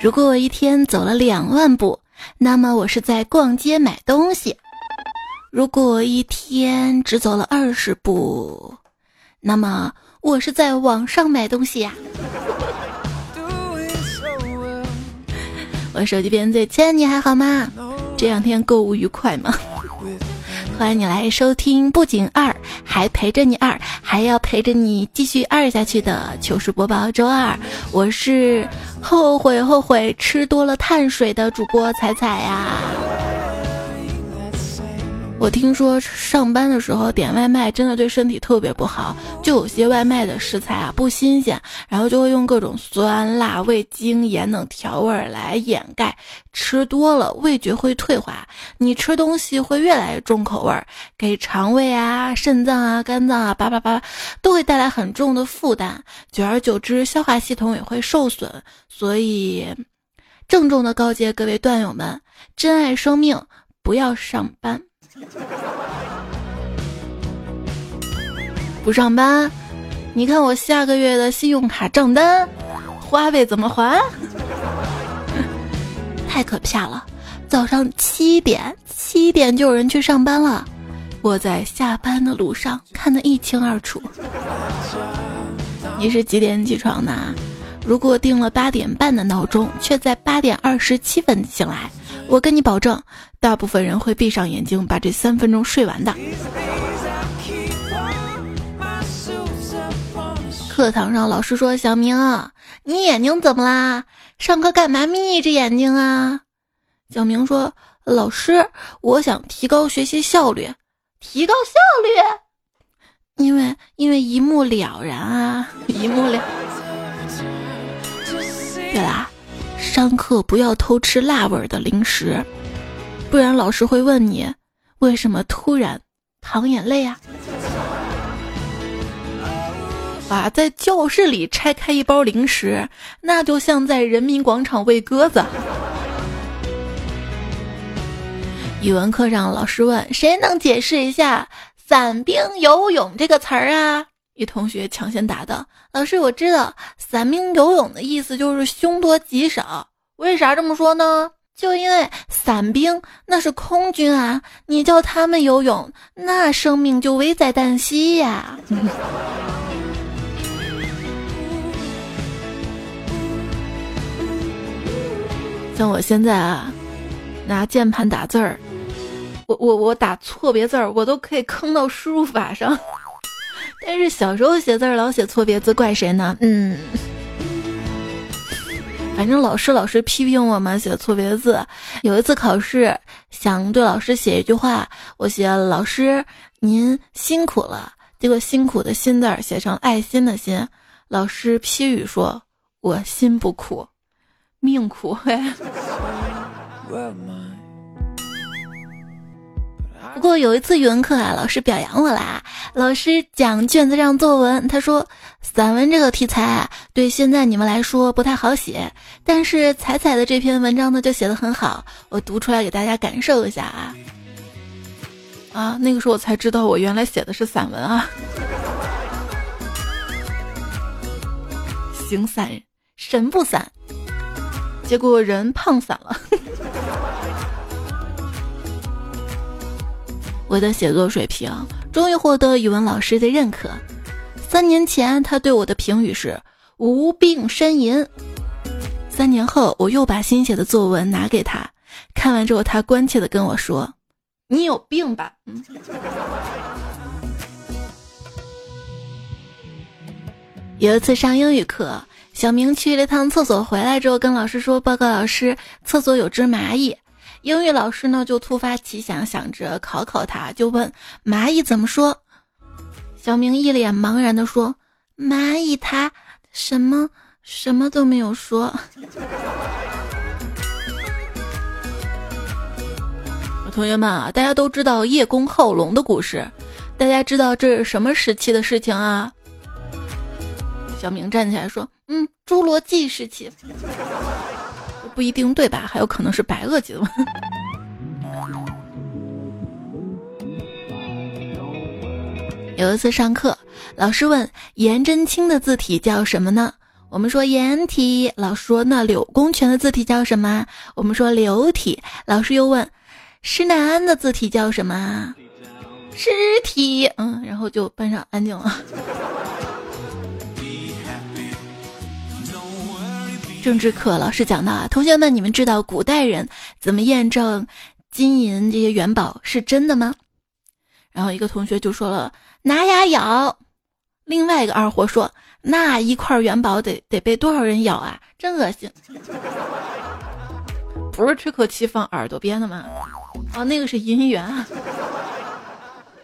如果我一天走了两万步，那么我是在逛街买东西；如果我一天只走了二十步，那么我是在网上买东西呀。我手机边最亲爱你还好吗？这两天购物愉快吗？欢迎你来收听，不仅二还陪着你二，还要陪着你继续二下去的糗事播报周二。我是后悔后悔吃多了碳水的主播彩彩呀。我听说上班的时候点外卖真的对身体特别不好，就有些外卖的食材啊不新鲜，然后就会用各种酸辣、味精、盐等调味来掩盖，吃多了味觉会退化，你吃东西会越来越重口味，给肠胃啊、肾脏啊、肝脏啊、叭叭叭都会带来很重的负担，久而久之消化系统也会受损。所以，郑重的告诫各位段友们：珍爱生命，不要上班。不上班，你看我下个月的信用卡账单，花呗怎么还？太可怕了！早上七点，七点就有人去上班了，我在下班的路上看得一清二楚。你是几点起床的？如果定了八点半的闹钟，却在八点二十七分醒来。我跟你保证，大部分人会闭上眼睛把这三分钟睡完的。课堂上，老师说：“小明，你眼睛怎么啦？上课干嘛眯着眼睛啊？”小明说：“老师，我想提高学习效率。”提高效率？因为因为一目了然啊，一目了。对啦。上课不要偷吃辣味的零食，不然老师会问你为什么突然淌眼泪啊！啊，在教室里拆开一包零食，那就像在人民广场喂鸽子。语文课上，老师问谁能解释一下“伞兵游泳”这个词儿啊？一同学抢先答道：“老师，我知道‘伞兵游泳’的意思就是凶多吉少。为啥这么说呢？就因为伞兵那是空军啊，你叫他们游泳，那生命就危在旦夕呀。像我现在啊，拿键盘打字儿，我我我打错别字儿，我都可以坑到输入法上。”但是小时候写字儿老写错别字，怪谁呢？嗯，反正老师老师批评我嘛，写错别字。有一次考试，想对老师写一句话，我写“老师您辛苦了”，结果“辛苦”的“辛”字写成爱心的“心”。老师批语说：“我心不苦，命苦。”。不过有一次语文课啊，老师表扬我啦。老师讲卷子上作文，他说散文这个题材啊，对现在你们来说不太好写，但是彩彩的这篇文章呢就写的很好，我读出来给大家感受一下啊。啊，那个时候我才知道我原来写的是散文啊。形散神不散，结果人胖散了。我的写作水平终于获得语文老师的认可。三年前，他对我的评语是“无病呻吟”。三年后，我又把新写的作文拿给他，看完之后，他关切的跟我说：“你有病吧？”嗯。有一次上英语课，小明去了趟厕所，回来之后跟老师说：“报告老师，厕所有只蚂蚁。”英语老师呢，就突发奇想，想着考考他，就问蚂蚁怎么说。小明一脸茫然的说：“蚂蚁它什么什么都没有说。”同学们啊，大家都知道叶公好龙的故事，大家知道这是什么时期的事情啊？小明站起来说：“嗯，侏罗纪时期。”不一定对吧？还有可能是白垩纪的。有一次上课，老师问颜真卿的字体叫什么呢？我们说颜体，老师说那柳公权的字体叫什么？我们说柳体，老师又问施耐庵的字体叫什么？尸体。嗯，然后就班上安静了。政治课老师讲到啊，同学们，你们知道古代人怎么验证金银这些元宝是真的吗？然后一个同学就说了拿牙咬，另外一个二货说。那一块元宝得得被多少人咬啊？真恶心！不是吹口气放耳朵边的吗？哦，那个是姻缘。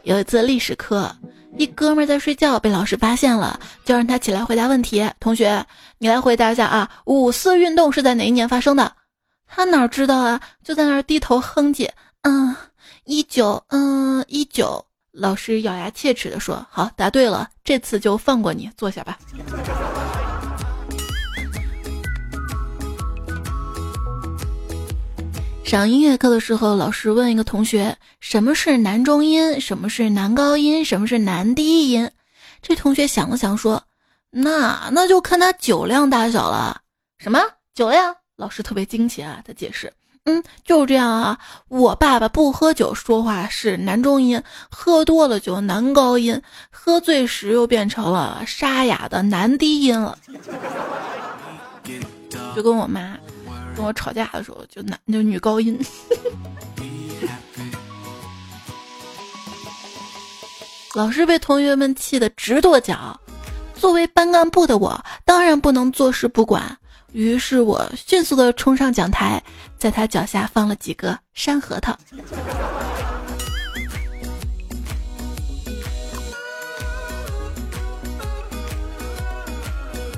有一次历史课，一哥们在睡觉，被老师发现了，就让他起来回答问题。同学，你来回答一下啊，五四运动是在哪一年发生的？他哪知道啊？就在那儿低头哼唧，嗯，一九，嗯，一九。老师咬牙切齿地说：“好，答对了，这次就放过你，坐下吧。”上音乐课的时候，老师问一个同学：“什么是男中音？什么是男高音？什么是男低音？”这同学想了想说：“那那就看他酒量大小了。”什么酒量？老师特别惊奇啊，他解释。嗯，就是这样啊。我爸爸不喝酒，说话是男中音；喝多了就男高音；喝醉时又变成了沙哑的男低音了。就跟我妈跟我吵架的时候，就男就女高音。老师被同学们气得直跺脚。作为班干部的我，当然不能坐视不管。于是我迅速的冲上讲台，在他脚下放了几个山核桃。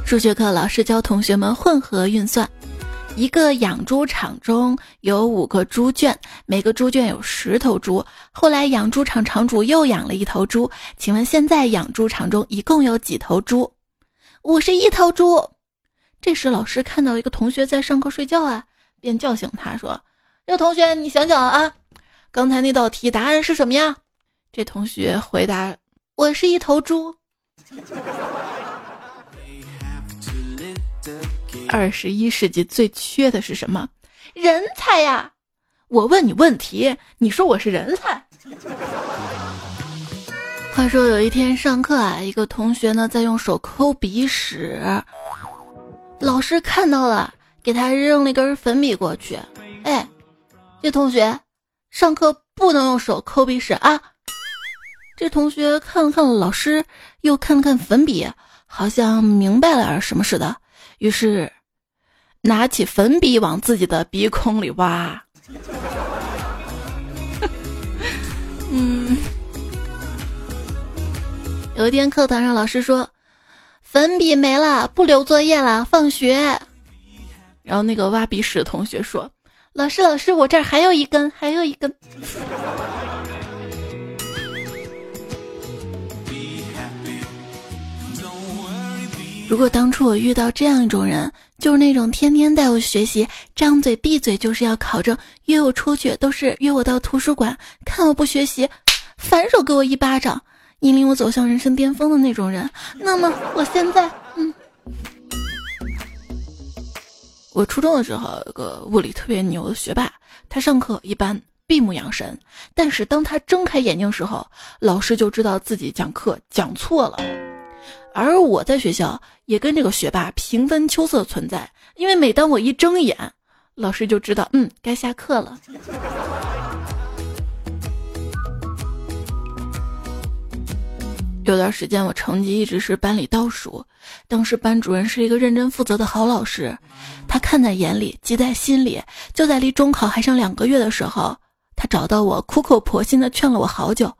数学课老师教同学们混合运算：一个养猪场中有五个猪圈，每个猪圈有十头猪。后来养猪场场主又养了一头猪，请问现在养猪场中一共有几头猪？五十一头猪。这时，老师看到一个同学在上课睡觉啊，便叫醒他说：“这同学，你想想啊，刚才那道题答案是什么呀？”这同学回答：“我是一头猪。”二十一世纪最缺的是什么？人才呀！我问你问题，你说我是人才。话说有一天上课啊，一个同学呢在用手抠鼻屎。老师看到了，给他扔了一根粉笔过去。哎，这同学，上课不能用手抠鼻屎啊！这同学看了看老师，又看了看粉笔，好像明白了什么似的，于是拿起粉笔往自己的鼻孔里挖。嗯，有一天课堂上，老师说。粉笔没了，不留作业了，放学。然后那个挖鼻屎的同学说：“老师，老师，我这儿还有一根，还有一根。” 如果当初我遇到这样一种人，就是那种天天带我学习，张嘴闭嘴就是要考证，约我出去都是约我到图书馆，看我不学习，反手给我一巴掌。引领我走向人生巅峰的那种人，那么我现在，嗯，我初中的时候有个物理特别牛的学霸，他上课一般闭目养神，但是当他睁开眼睛时候，老师就知道自己讲课讲错了。而我在学校也跟这个学霸平分秋色存在，因为每当我一睁眼，老师就知道，嗯，该下课了。有段时间我成绩一直是班里倒数，当时班主任是一个认真负责的好老师，他看在眼里，记在心里。就在离中考还剩两个月的时候，他找到我，苦口婆心的劝了我好久。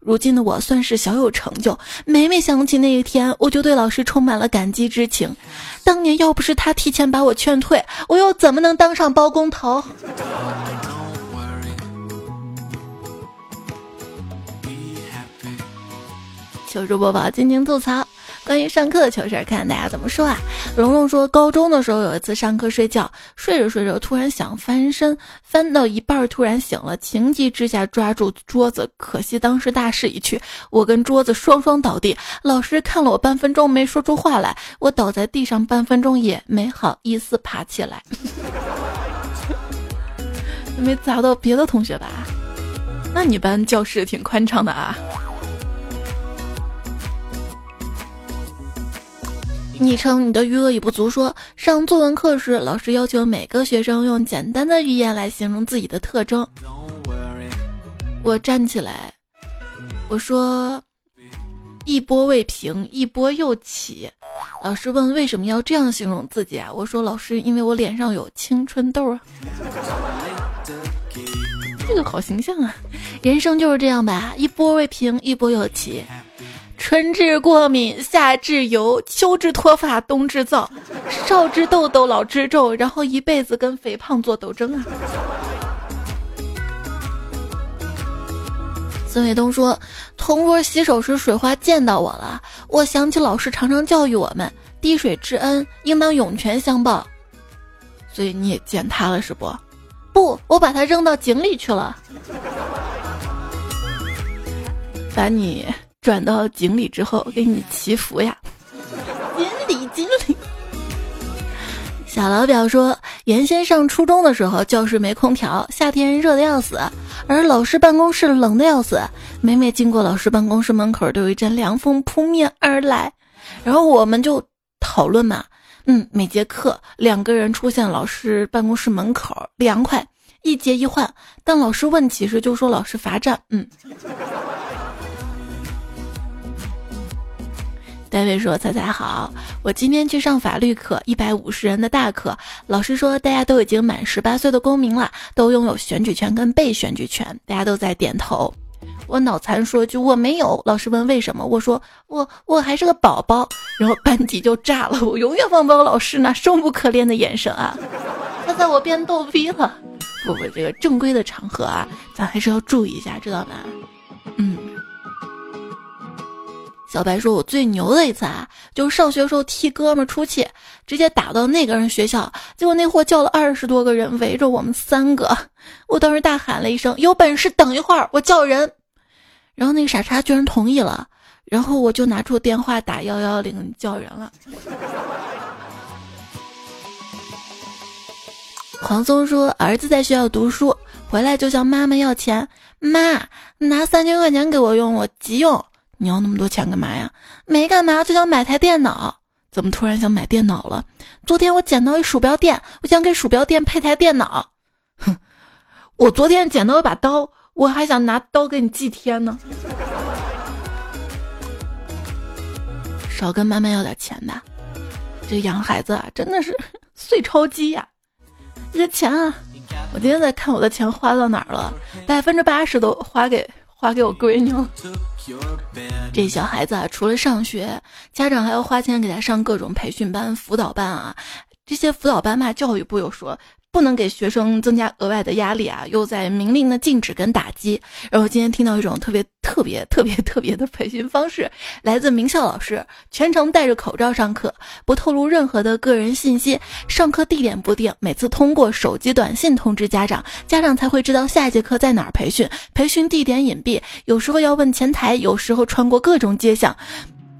如今的我算是小有成就，每每想起那一天，我就对老师充满了感激之情。当年要不是他提前把我劝退，我又怎么能当上包工头？求主播报，尽情吐槽。关于上课的糗事，看大家怎么说啊？龙龙说，高中的时候有一次上课睡觉，睡着睡着突然想翻身，翻到一半突然醒了，情急之下抓住桌子，可惜当时大势已去，我跟桌子双双倒地。老师看了我半分钟没说出话来，我倒在地上半分钟也没好意思爬起来。没砸到别的同学吧？那你班教室挺宽敞的啊。昵称你的余额已不足。说上作文课时，老师要求每个学生用简单的语言来形容自己的特征。我站起来，我说：“一波未平，一波又起。”老师问为什么要这样形容自己啊？我说：“老师，因为我脸上有青春痘啊。”这个好形象啊！人生就是这样吧，一波未平，一波又起。春治过敏，夏治油，秋治脱发，冬治燥，少治痘痘，老治皱，然后一辈子跟肥胖做斗争啊！孙卫东说：“同桌洗手时水花溅到我了，我想起老师常常教育我们，滴水之恩应当涌泉相报，所以你也溅他了是不？不，我把它扔到井里去了，把你。”转到井里之后，给你祈福呀！锦鲤，锦鲤。小老表说，原先上初中的时候，教室没空调，夏天热的要死，而老师办公室冷的要死。每每经过老师办公室门口，都有一阵凉风扑面而来。然后我们就讨论嘛，嗯，每节课两个人出现老师办公室门口，凉快，一节一换。但老师问起时，就说老师罚站。嗯。戴维说：“彩彩好，我今天去上法律课，一百五十人的大课。老师说大家都已经满十八岁的公民了，都拥有选举权跟被选举权。大家都在点头。我脑残说句我没有。老师问为什么，我说我我还是个宝宝。然后班级就炸了。我永远忘不了老师那生无可恋的眼神啊！他在我变逗逼了。不不，这个正规的场合啊，咱还是要注意一下，知道吗？嗯。”小白说：“我最牛的一次啊，就是上学时候替哥们出气，直接打到那个人学校，结果那货叫了二十多个人围着我们三个，我当时大喊了一声：有本事等一会儿，我叫人。然后那个傻叉居然同意了，然后我就拿出电话打幺幺零叫人了。”黄松说：“儿子在学校读书，回来就向妈妈要钱，妈拿三千块钱给我用，我急用。”你要那么多钱干嘛呀？没干嘛，就想买台电脑。怎么突然想买电脑了？昨天我捡到一鼠标垫，我想给鼠标垫配台电脑。哼，我昨天捡到一把刀，我还想拿刀给你祭天呢。少跟妈妈要点钱吧，这养孩子啊，真的是 碎钞机呀！这钱啊，我今天在看我的钱花到哪儿了，百分之八十都花给花给我闺女了。这小孩子啊，除了上学，家长还要花钱给他上各种培训班、辅导班啊。这些辅导班嘛，教育部又说。不能给学生增加额外的压力啊！又在明令的禁止跟打击。然后今天听到一种特别特别特别特别的培训方式，来自名校老师，全程戴着口罩上课，不透露任何的个人信息，上课地点不定，每次通过手机短信通知家长，家长才会知道下一节课在哪儿培训，培训地点隐蔽，有时候要问前台，有时候穿过各种街巷。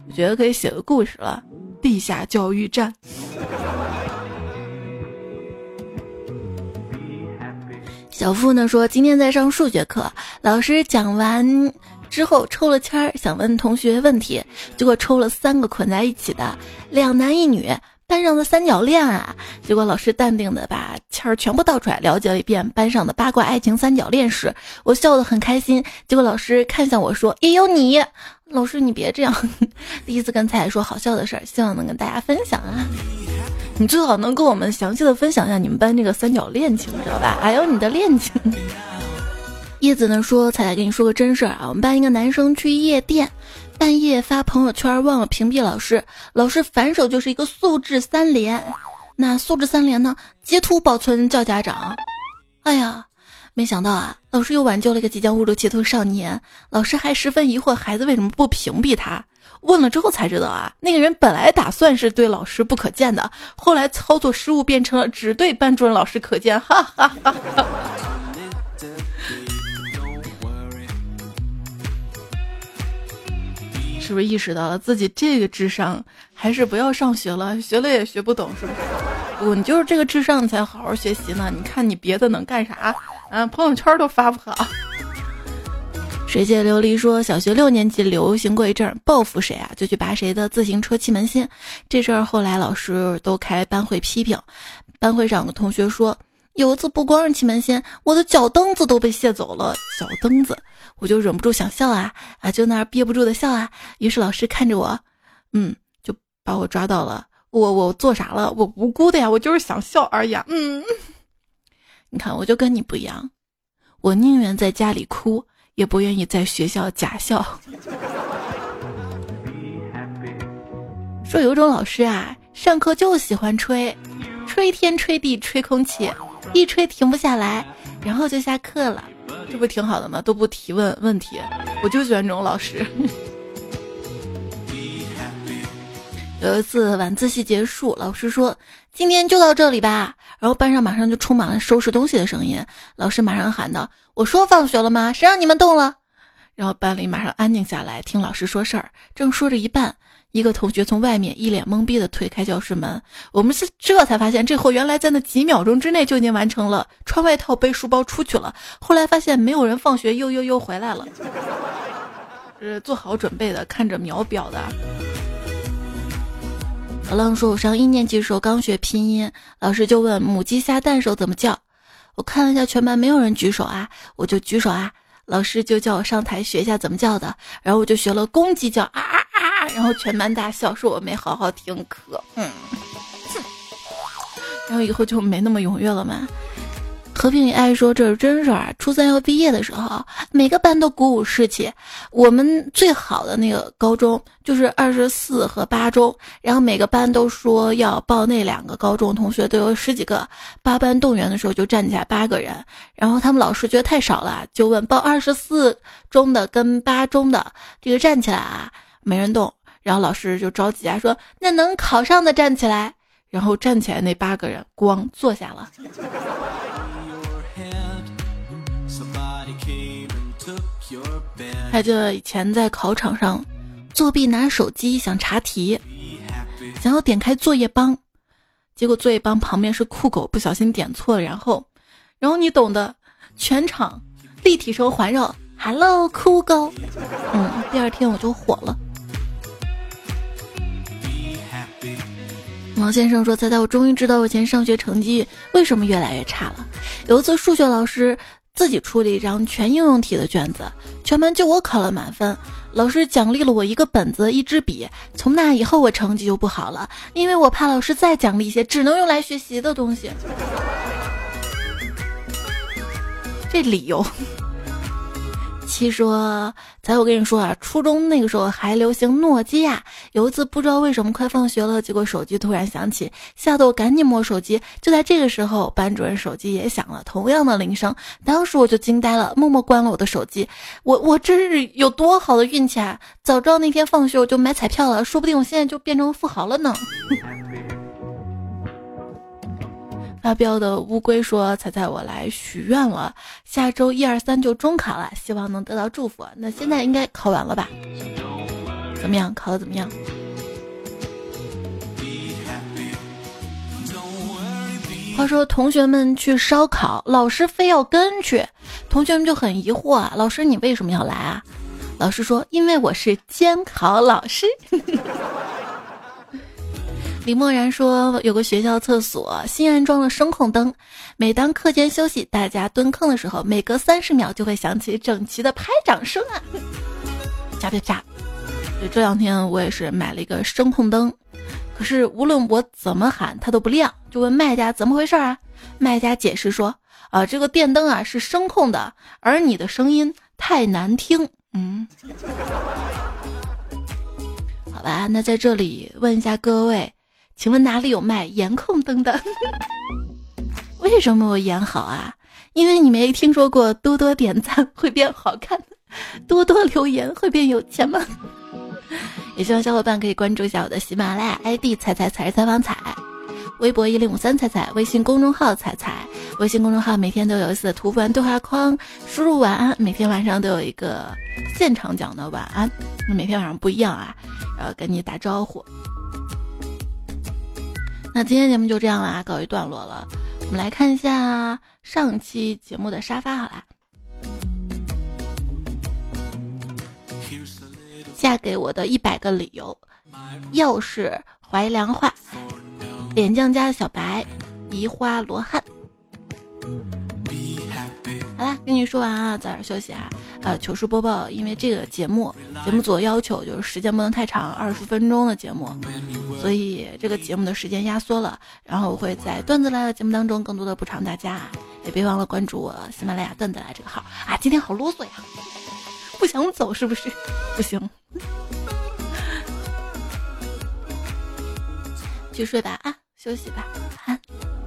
我觉得可以写个故事了，地下教育站。小付呢说，今天在上数学课，老师讲完之后抽了签儿，想问同学问题，结果抽了三个捆在一起的两男一女。班上的三角恋啊，结果老师淡定的把签儿全部倒出来，了解了一遍班上的八卦爱情三角恋史，我笑得很开心。结果老师看向我说：“也有你，老师你别这样。”第一次跟彩彩说好笑的事儿，希望能跟大家分享啊。你最好能跟我们详细的分享一下你们班这个三角恋情，知道吧？还有你的恋情。叶子呢说：“彩彩跟你说个真事儿啊，我们班一个男生去夜店。”半夜发朋友圈忘了屏蔽老师，老师反手就是一个素质三连。那素质三连呢？截图保存叫家长。哎呀，没想到啊，老师又挽救了一个即将误入歧途的少年。老师还十分疑惑，孩子为什么不屏蔽他？问了之后才知道啊，那个人本来打算是对老师不可见的，后来操作失误变成了只对班主任老师可见，哈哈哈哈。是不是意识到了自己这个智商，还是不要上学了？学了也学不懂，是不是？不，你就是这个智商，你才好好学习呢。你看你别的能干啥？啊，朋友圈都发不好。水姐琉璃说，小学六年级流行过一阵报复谁啊，就去拔谁的自行车气门芯。这事儿后来老师都开班会批评。班会上有个同学说，有一次不光是气门芯，我的脚蹬子都被卸走了。脚蹬子。我就忍不住想笑啊啊，就那憋不住的笑啊。于是老师看着我，嗯，就把我抓到了。我我做啥了？我无辜的呀，我就是想笑而已。嗯，你看，我就跟你不一样，我宁愿在家里哭，也不愿意在学校假笑。说有种老师啊，上课就喜欢吹，吹天吹地吹空气，一吹停不下来，然后就下课了。这不挺好的吗？都不提问问题，我就喜欢这种老师。有一次晚自习结束，老师说：“今天就到这里吧。”然后班上马上就充满了收拾东西的声音。老师马上喊道：“我说放学了吗？谁让你们动了？”然后班里马上安静下来，听老师说事儿。正说着一半。一个同学从外面一脸懵逼的推开教室门，我们是这才发现，这货原来在那几秒钟之内就已经完成了穿外套、背书包出去了。后来发现没有人放学，又又又回来了，是做好准备的，看着秒表的。小浪说：“我上一年级时候刚学拼音，老师就问母鸡下蛋时候怎么叫，我看了一下全班没有人举手啊，我就举手啊，老师就叫我上台学一下怎么叫的，然后我就学了公鸡叫啊。”然后全班大笑，说我没好好听课。嗯，哼，然后以后就没那么踊跃了嘛。和平与爱说这是真事儿。初三要毕业的时候，每个班都鼓舞士气。我们最好的那个高中就是二十四和八中，然后每个班都说要报那两个高中，同学都有十几个。八班动员的时候就站起来八个人，然后他们老师觉得太少了，就问报二十四中的跟八中的这个站起来啊，没人动。然后老师就着急啊，说：“那能考上的站起来。”然后站起来那八个人光坐下了。还记得以前在考场上作弊拿手机想查题，想要点开作业帮，结果作业帮旁边是酷狗，不小心点错了，然后，然后你懂的，全场立体声环绕，Hello 酷狗，嗯，第二天我就火了。王先生说：“猜猜，我终于知道我以前上学成绩为什么越来越差了。有一次，数学老师自己出了一张全应用题的卷子，全班就我考了满分。老师奖励了我一个本子、一支笔。从那以后，我成绩就不好了，因为我怕老师再奖励一些只能用来学习的东西。这理由。”七说：“才我跟你说啊，初中那个时候还流行诺基亚。有一次不知道为什么快放学了，结果手机突然响起，吓得我赶紧摸手机。就在这个时候，班主任手机也响了，同样的铃声。当时我就惊呆了，默默关了我的手机。我我真是有多好的运气啊！早知道那天放学我就买彩票了，说不定我现在就变成富豪了呢。”发飙的乌龟说：“彩彩，我来许愿了，下周一二三就中考了，希望能得到祝福。那现在应该考完了吧？怎么样？考的怎么样？”话说同学们去烧烤，老师非要跟去，同学们就很疑惑啊，老师你为什么要来啊？老师说：“因为我是监考老师。” 李默然说：“有个学校厕所新安装了声控灯，每当课间休息，大家蹲坑的时候，每隔三十秒就会响起整齐的拍掌声啊！啪啪啪！这两天我也是买了一个声控灯，可是无论我怎么喊，它都不亮。就问卖家怎么回事啊？卖家解释说：啊，这个电灯啊是声控的，而你的声音太难听。嗯，好吧，那在这里问一下各位。”请问哪里有卖颜控灯的？为什么我眼好啊？因为你没听说过多多点赞会变好看，多多留言会变有钱吗？也希望小伙伴可以关注一下我的喜马拉雅 ID“ 彩彩彩是采访彩”，微博一零五三彩彩，微信公众号彩彩，微信公众号每天都有一次图文对话框，输入晚安，每天晚上都有一个现场讲的晚安，每天晚上不一样啊，然后跟你打招呼。那今天节目就这样啦，告一段落了。我们来看一下上期节目的沙发，好啦。嫁给我的一百个理由，又是怀良话，脸匠家的小白，移花罗汉。好啦，跟你说完啊，早点休息啊。呃，糗事播报，因为这个节目节目组要求就是时间不能太长，二十分钟的节目，所以这个节目的时间压缩了。然后我会在段子来的节目当中更多的补偿大家，也别忘了关注我喜马拉雅段子来这个号啊。今天好啰嗦呀，不想走是不是？不行，去睡吧啊，休息吧，晚安。